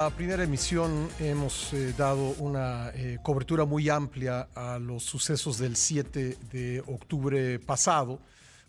La primera emisión hemos eh, dado una eh, cobertura muy amplia a los sucesos del 7 de octubre pasado,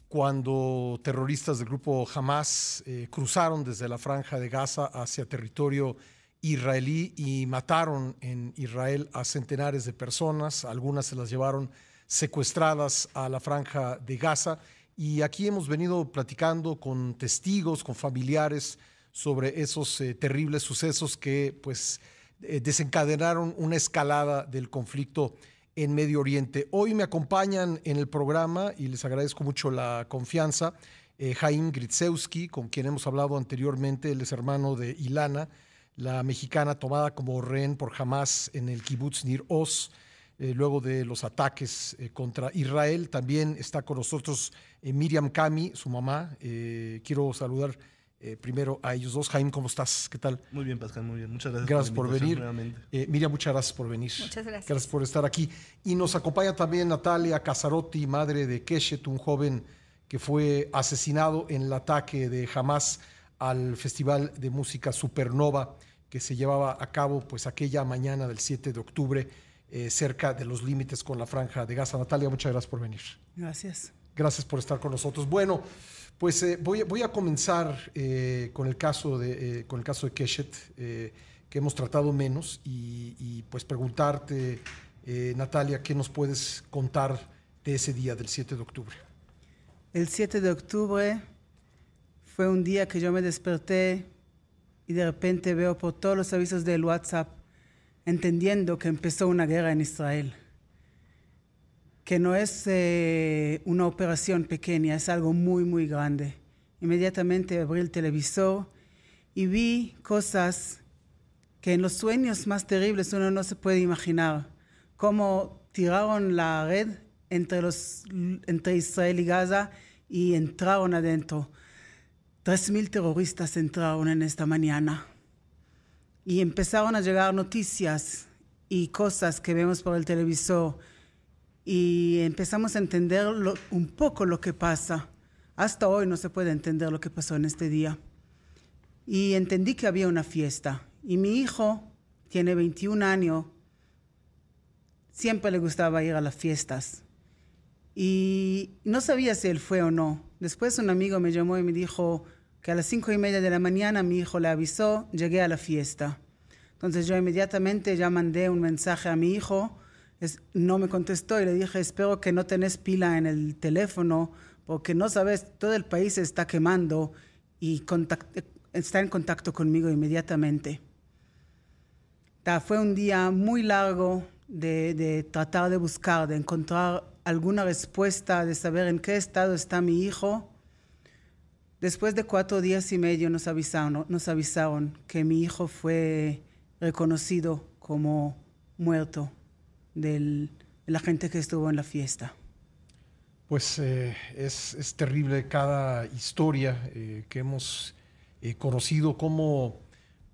cuando terroristas del grupo Hamas eh, cruzaron desde la franja de Gaza hacia territorio israelí y mataron en Israel a centenares de personas, algunas se las llevaron secuestradas a la franja de Gaza. Y aquí hemos venido platicando con testigos, con familiares, sobre esos eh, terribles sucesos que pues eh, desencadenaron una escalada del conflicto en Medio Oriente. Hoy me acompañan en el programa y les agradezco mucho la confianza. Eh, Jaime Gritsewski, con quien hemos hablado anteriormente, él es hermano de Ilana, la mexicana tomada como rehén por Hamas en el kibbutz Nir Oz, luego de los ataques contra Israel. También está con nosotros Miriam Kami, su mamá. quiero saludar eh, primero a ellos dos. Jaime, ¿cómo estás? ¿Qué tal? Muy bien, Pascal, muy bien. Muchas gracias, gracias por, venir. Eh, Miriam, muchas gracias por venir. Muchas gracias. Gracias por estar aquí. Y nos acompaña también Natalia Casarotti, madre de Keshet, un joven que fue asesinado en el ataque de Hamas al Festival de Música Supernova que se llevaba a cabo pues aquella mañana del 7 de octubre eh, cerca de los límites con la franja de Gaza. Natalia, muchas gracias por venir. Gracias. Gracias por estar con nosotros. Bueno, pues eh, voy, a comenzar eh, con, el caso de, eh, con el caso de Keshet, que hemos tratado menos, y, pues preguntarte, Natalia, ¿qué nos puedes contar de ese día del 7 de octubre? El 7 de octubre fue un día que yo me desperté y de repente veo por todos los avisos del WhatsApp, entendiendo que empezó una guerra en Israel que no es eh, una operación pequeña, es algo muy, muy grande. Inmediatamente abrí el televisor y vi cosas que en los sueños más terribles uno no se puede imaginar. Cómo tiraron la red entre, los, entre Israel y Gaza y entraron adentro. Tres mil terroristas entraron en esta mañana. Y empezaron a llegar noticias y cosas que vemos por el televisor y empezamos a entender un poco lo que pasa. Hasta hoy no se puede entender lo que pasó en este día. Y entendí que había una fiesta. Y mi hijo tiene 21 años, siempre le gustaba ir a las fiestas. Y no sabía si él fue o no. Después un amigo me llamó y me dijo que a las cinco y media de la mañana mi hijo le avisó, llegué a la fiesta. Entonces yo inmediatamente ya mandé un mensaje a mi hijo no me contestó y le dije, espero que no tenés pila en el teléfono porque no sabes, todo el país está quemando y está en contacto conmigo inmediatamente. fue un día muy largo de, de, tratar de buscar, de encontrar alguna respuesta, de saber en qué estado está mi hijo. Después de cuatro días y medio nos avisaron, nos avisaron que mi hijo fue reconocido como muerto de la gente que estuvo en la fiesta. Pues eh, es, terrible cada historia eh, que hemos eh, conocido, como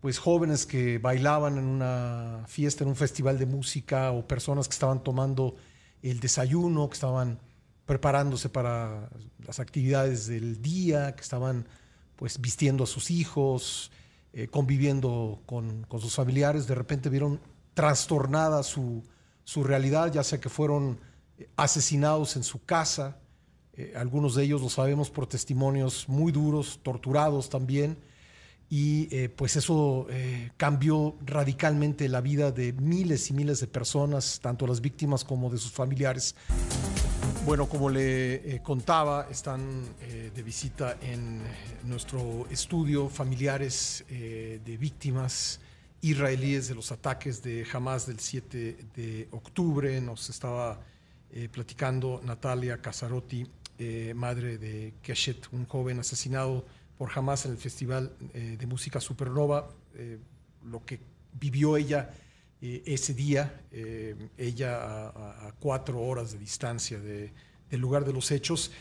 pues jóvenes que bailaban en una fiesta, en un festival de música, o personas que estaban tomando el desayuno, que estaban preparándose para las actividades del día, que estaban pues vistiendo a sus hijos, conviviendo con, con sus familiares, de repente vieron trastornada su, su realidad, ya sea que fueron eh, asesinados en su casa, eh, algunos de ellos lo sabemos por testimonios muy duros, torturados también, y eh, pues eso cambió radicalmente la vida de miles y miles de personas, tanto las víctimas como de sus familiares. Bueno, como le contaba, están de visita en nuestro estudio familiares de víctimas israelíes de los ataques de Hamas del 7 de octubre. Nos estaba eh, platicando Natalia Casarotti, eh, madre de Keshet, un joven asesinado por Hamas en el Festival eh, de Música Supernova, lo que vivió ella ese día, ella a, cuatro horas de distancia del lugar de los hechos.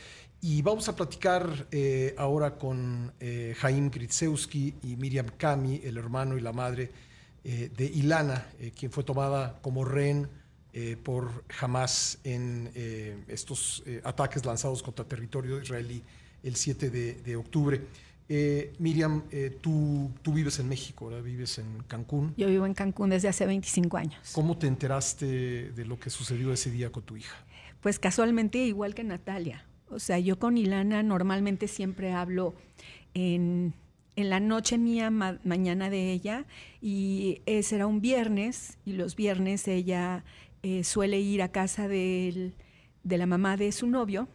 Y vamos a platicar ahora con Jaim Gritsewski y Miriam Kami, el hermano y la madre eh, de Ilana, eh, quien fue tomada como rehén eh, por Hamas en estos ataques lanzados contra territorio israelí el 7 de, octubre. Eh, Miriam, eh, tú, tú vives en México, ¿verdad? Vives en Cancún. Yo vivo en Cancún desde hace 25 años. ¿Cómo te enteraste de lo que sucedió ese día con tu hija? Pues casualmente igual que Natalia. O sea, yo con Ilana normalmente siempre hablo en, en la noche mía, ma- mañana de ella, y ese era un viernes, y los viernes ella eh, suele ir a casa del- de la mamá de su novio,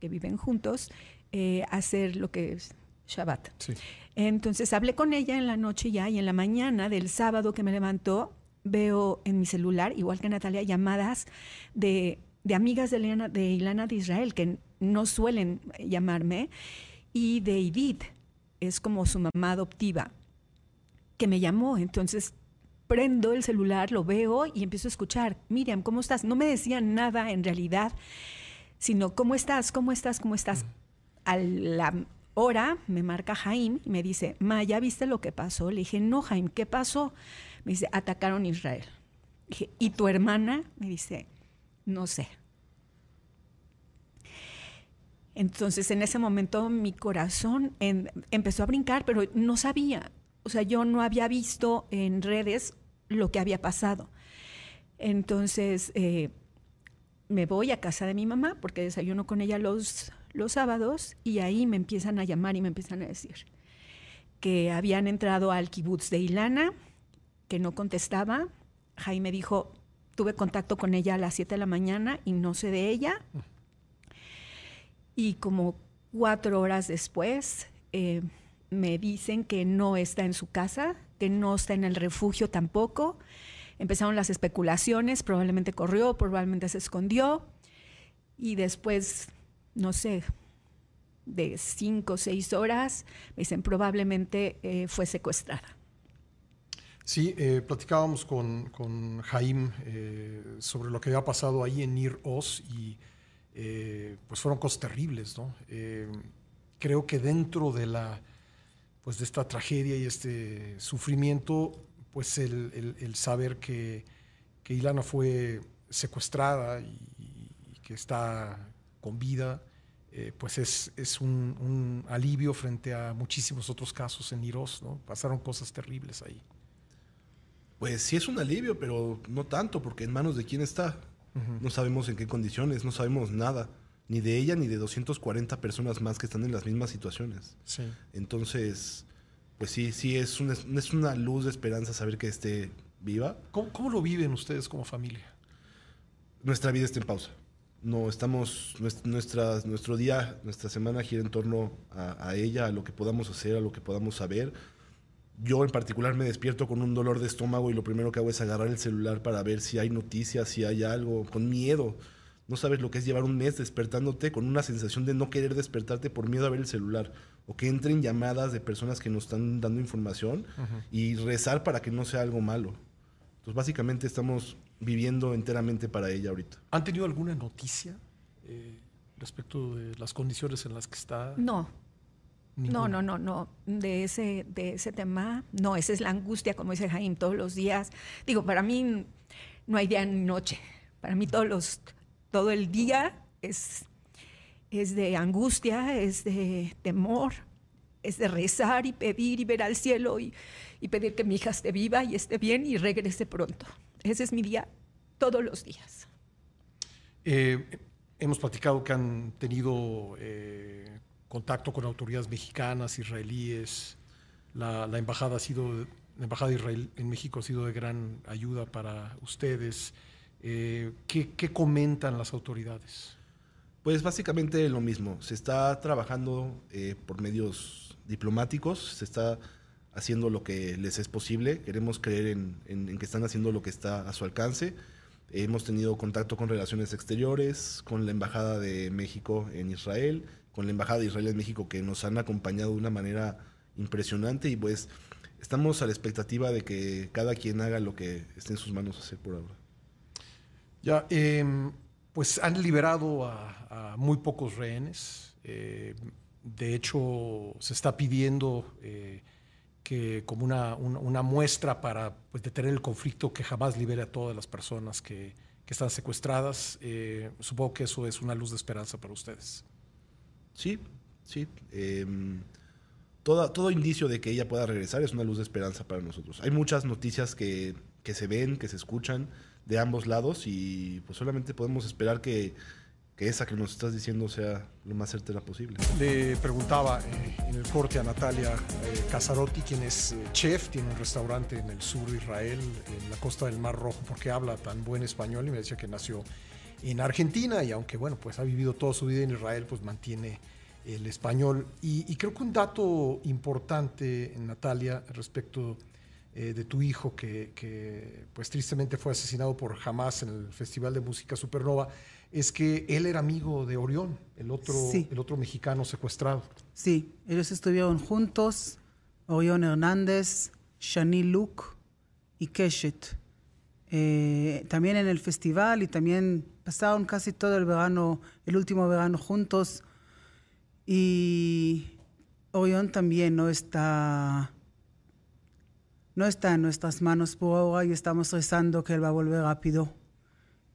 que viven juntos, eh, a hacer lo que es Shabbat. Sí. Entonces hablé con ella en la noche ya y en la mañana del sábado que me levantó, veo en mi celular, igual que Natalia, llamadas de, de amigas de Ilana, de Ilana de Israel que no suelen llamarme y de Edith, es como su mamá adoptiva, que me llamó. Entonces prendo el celular, lo veo y empiezo a escuchar, Miriam, ¿cómo estás? No me decían nada en realidad, sino ¿cómo estás? ¿Cómo estás? ¿Cómo estás? A la hora me marca Jaime y me dice, Ma, ¿ya viste lo que pasó? Le dije, no, Jaime, ¿qué pasó? Me dice, atacaron Israel. Dije, ¿y tu hermana? Me dice, no sé. Entonces en ese momento mi corazón empezó a brincar, pero no sabía. O sea, yo no había visto en redes lo que había pasado. Entonces eh, me voy a casa de mi mamá porque desayuno con ella los, los sábados y ahí me empiezan a llamar y me empiezan a decir que habían entrado al kibutz de Ilana, que no contestaba. Jaime dijo, tuve contacto con ella a las 7 de la mañana y no sé de ella. Y como cuatro horas después eh, me dicen que no está en su casa, que no está en el refugio tampoco. Empezaron las especulaciones, probablemente corrió, probablemente se escondió. Y después, no sé, de cinco o seis horas, me dicen probablemente eh, fue secuestrada. Sí, eh, platicábamos con, con Jaim eh, sobre lo que había pasado ahí en Nir Oz y eh, pues fueron cosas terribles, ¿no? Eh, creo que dentro de la pues de esta tragedia y este sufrimiento, pues el, el- saber que, que Ilana fue secuestrada y, que está con vida, pues es, es un, un alivio frente a muchísimos otros casos en Iros, ¿no? Pasaron cosas terribles ahí. Pues sí es un alivio, pero no tanto, porque en manos de quién está. No sabemos en qué condiciones, no sabemos nada, ni de ella ni de 240 personas más que están en las mismas situaciones. Sí. Entonces, pues sí, sí es una, es una luz de esperanza saber que esté viva. ¿Cómo, cómo lo viven ustedes como familia? Nuestra vida está en pausa. No estamos, nues- nuestra, nuestro día, nuestra semana gira en torno a, a ella, a lo que podamos hacer, a lo que podamos saber. Yo en particular me despierto con un dolor de estómago y lo primero que hago es agarrar el celular para ver si hay noticias, si hay algo, con miedo. No sabes lo que es llevar un mes despertándote con una sensación de no querer despertarte por miedo a ver el celular o que entren llamadas de personas que nos están dando información y rezar para que no sea algo malo. Entonces básicamente estamos viviendo enteramente para ella ahorita. ¿Han tenido alguna noticia eh, respecto de las condiciones en las que está? No, Ninguna. no, no, no, no. De ese, de ese tema, no, esa es la angustia, como dice Jaime, todos los días. Digo, para mí no hay día ni noche. Para mí todos los, todo el día es, es de angustia, es de temor, es de rezar y pedir y ver al cielo y, y pedir que mi hija esté viva y esté bien y regrese pronto. Ese es mi día todos los días. Eh, hemos platicado que han tenido eh, contacto con autoridades mexicanas, israelíes. La, embajada ha sido, embajada de Israel en México ha sido de gran ayuda para ustedes. Eh, ¿qué, comentan las autoridades? Pues básicamente lo mismo. Se está trabajando eh, por medios diplomáticos, se está haciendo lo que les es posible. Queremos creer en- en que están haciendo lo que está a su alcance. Hemos tenido contacto con Relaciones Exteriores, con la Embajada de México en Israel, con la Embajada de Israel en México que nos han acompañado de una manera impresionante y pues estamos a la expectativa de que cada quien haga lo que esté en sus manos hacer por ahora. Ya, em, pues han liberado a, muy pocos rehenes. Eh, de hecho, se está pidiendo eh, que como una, una- una muestra para pues, detener el conflicto que jamás libere a todas las personas que, que están secuestradas. Eh, supongo que eso es una luz de esperanza para ustedes. Sí, sí. toda, todo indicio de que ella pueda regresar es una luz de esperanza para nosotros. Hay muchas noticias que, que se ven, que se escuchan de ambos lados y pues solamente podemos esperar que, que esa que nos estás diciendo sea lo más certera posible. Le preguntaba eh, en el corte a Natalia eh, Casarotti, quien es eh, chef, tiene un restaurante en el sur de Israel, en la costa del Mar Rojo, porque habla tan buen español y me decía que nació en Argentina y aunque bueno, pues ha vivido toda su vida en Israel, pues mantiene el español. Y, y creo que un dato importante, Natalia, respecto eh, de tu hijo que, que, pues tristemente fue asesinado por Hamas en el Festival de Música Supernova, es que él era amigo de Orión, el otro, Sí. el otro mexicano secuestrado. Sí, ellos estuvieron juntos, Orión Hernández, Shani Luke y Keshet. Eh, también en el festival y también pasaron casi todo el verano, el último verano juntos. Y Orión también no está, no está en nuestras manos por ahora y estamos rezando que él va a volver rápido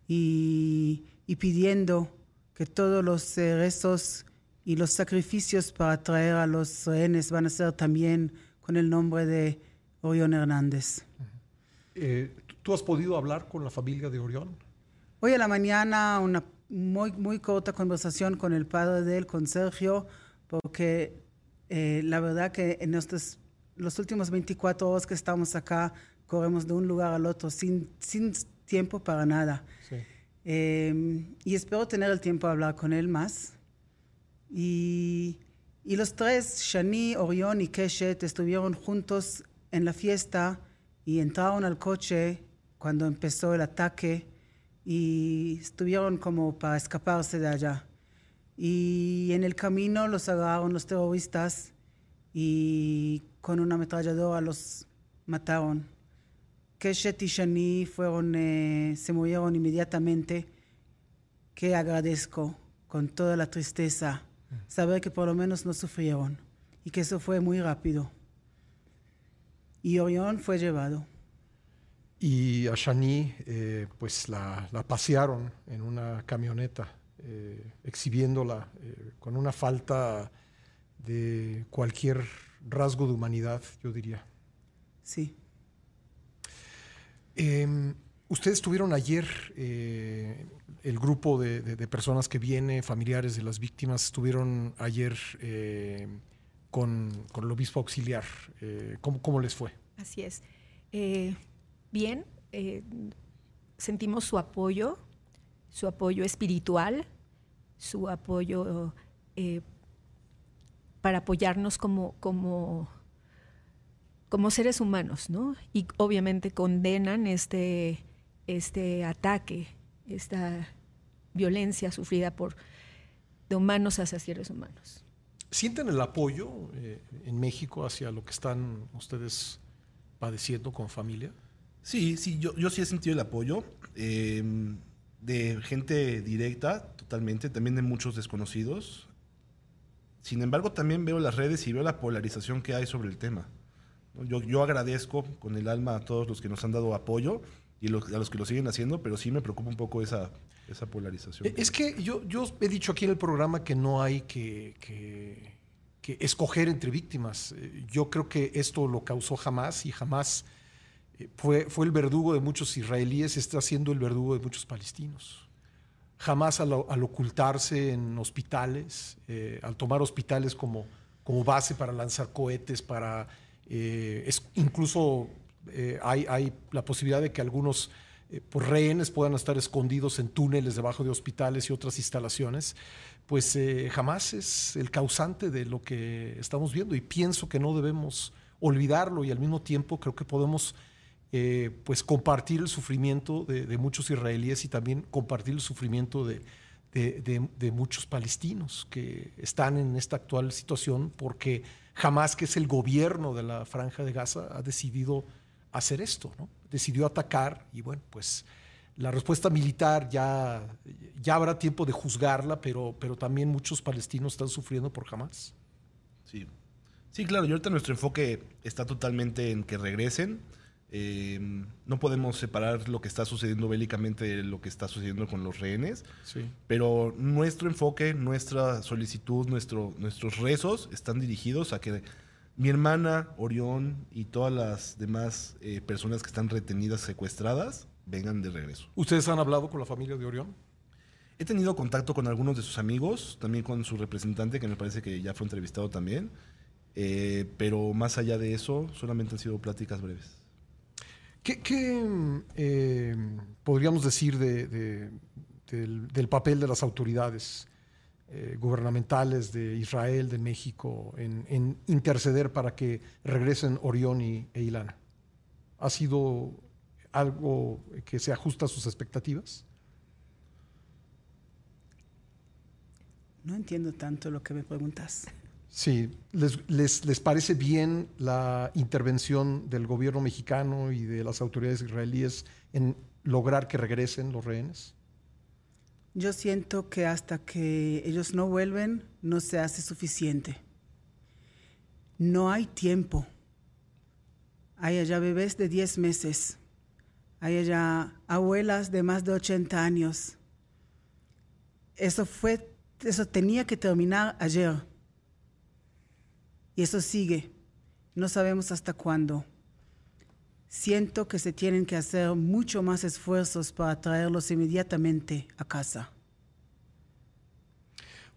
y, y pidiendo que todos los rezos y los sacrificios para traer a los rehenes van a ser también con el nombre de Orión Hernández. Eh, ¿Tú has podido hablar con la familia de Orión? Hoy a la mañana una muy, muy corta conversación con el padre de él, con Sergio, porque eh, la verdad que en estos, los últimos 24 horas que estamos acá, corremos de un lugar al otro sin, sin tiempo para nada. Sí. Eh, y espero tener el tiempo de hablar con él más. Y, y los tres, Shani, Orión y Keshet, estuvieron juntos en la fiesta y entraron al coche cuando empezó el ataque y estuvieron como para escaparse de allá. Y en el camino los agarraron los terroristas y con una ametralladora los mataron. Keshet y Shani fueron, eh, se murieron inmediatamente, que agradezco con toda la tristeza saber que por lo menos no sufrieron y que eso fue muy rápido. Y Orión fue llevado. Y a Shani, eh, pues la, la pasearon en una camioneta, eh, exhibiéndola eh, con una falta de cualquier rasgo de humanidad, yo diría. Sí. Eh, Ustedes tuvieron ayer eh, el grupo de, de, de, personas que viene, familiares de las víctimas, estuvieron ayer eh, con, con, el obispo auxiliar. Eh, ¿cómo, ¿cómo, les fue? Así es. Bien, eh, sentimos su apoyo, su apoyo espiritual, su apoyo eh, para apoyarnos como, como, como seres humanos, ¿no? Y obviamente condenan este este ataque, esta violencia sufrida por de humanos hacia seres humanos. ¿Sienten el apoyo eh, en México hacia lo que están ustedes padeciendo con familia? Sí, sí, yo, yo sí he sentido el apoyo eh, de gente directa, totalmente, también de muchos desconocidos. Sin embargo, también veo las redes y veo la polarización que hay sobre el tema. Yo, yo agradezco con el alma a todos los que nos han dado apoyo y a los que lo siguen haciendo, pero sí me preocupa un poco esa, esa polarización. Es que yo, yo he dicho aquí en el programa que no hay que, que, que, escoger entre víctimas. Yo creo que esto lo causó jamás y jamás fue, fue el verdugo de muchos israelíes, está siendo el verdugo de muchos palestinos. Jamás al, ocultarse en hospitales, eh, al tomar hospitales como, como base para lanzar cohetes, para eh, es, incluso eh, hay, hay, la posibilidad de que algunos eh, pues, rehenes puedan estar escondidos en túneles debajo de hospitales y otras instalaciones, pues eh, jamás es el causante de lo que estamos viendo y pienso que no debemos olvidarlo y al mismo tiempo creo que podemos eh, pues compartir el sufrimiento de, muchos israelíes y también compartir el sufrimiento de, de, de, muchos palestinos que están en esta actual situación porque jamás que es el gobierno de la franja de Gaza ha decidido hacer esto, ¿no? Decidió atacar y bueno, pues la respuesta militar ya, ya habrá tiempo de juzgarla, pero, pero también muchos palestinos están sufriendo por jamás. Sí. Sí, claro, y ahorita nuestro enfoque está totalmente en que regresen. Eh, no podemos separar lo que está sucediendo bélicamente de lo que está sucediendo con los rehenes, sí. pero nuestro enfoque, nuestra solicitud, nuestro, nuestros rezos están dirigidos a que mi hermana, Orión y todas las demás eh, personas que están retenidas, secuestradas, vengan de regreso. ¿Ustedes han hablado con la familia de Orión? He tenido contacto con algunos de sus amigos, también con su representante, que me parece que ya fue entrevistado también. Eh, pero más allá de eso, solamente han sido pláticas breves. ¿Qué, eh, podríamos decir de, de, del, papel de las autoridades eh, gubernamentales de Israel, de México, en, en, interceder para que regresen Orión y, e Ilana? ¿Ha sido algo que se ajusta a sus expectativas? No entiendo tanto lo que me preguntas. Sí, ¿Les, les, les parece bien la intervención del gobierno mexicano y de las autoridades israelíes en lograr que regresen los rehenes? Yo siento que hasta que ellos no vuelven no se hace suficiente. No hay tiempo. Hay allá bebés de 10 meses. Hay allá abuelas de más de 80 años. Eso fue, eso tenía que terminar ayer. Y eso sigue. No sabemos hasta cuándo. Siento que se tienen que hacer mucho más esfuerzos para traerlos inmediatamente a casa.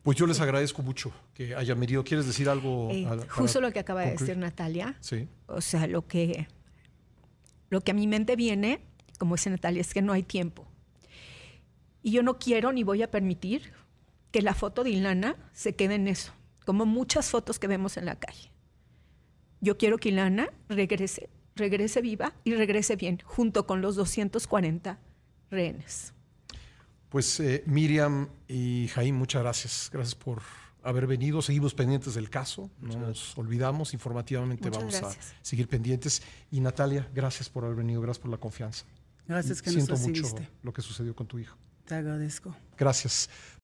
Pues yo les agradezco mucho que hayan venido. ¿Quieres decir algo? Eh, justo lo que acaba concluir? de decir Natalia. Sí. O sea, lo que, lo que a mi mente viene, como dice Natalia, es que no hay tiempo. Y yo no quiero ni voy a permitir que la foto de Ilana se quede en eso como muchas fotos que vemos en la calle. Yo quiero que Ilana regrese, regrese viva y regrese bien, junto con los 240 rehenes. Pues eh, Miriam y Jaime, muchas gracias. Gracias por haber venido. Seguimos pendientes del caso. No nos olvidamos. Informativamente muchas vamos gracias. a seguir pendientes. Y Natalia, gracias por haber venido. Gracias por la confianza. Gracias que Siento nos mucho recibiste. lo que sucedió con tu hijo. Te agradezco. Gracias.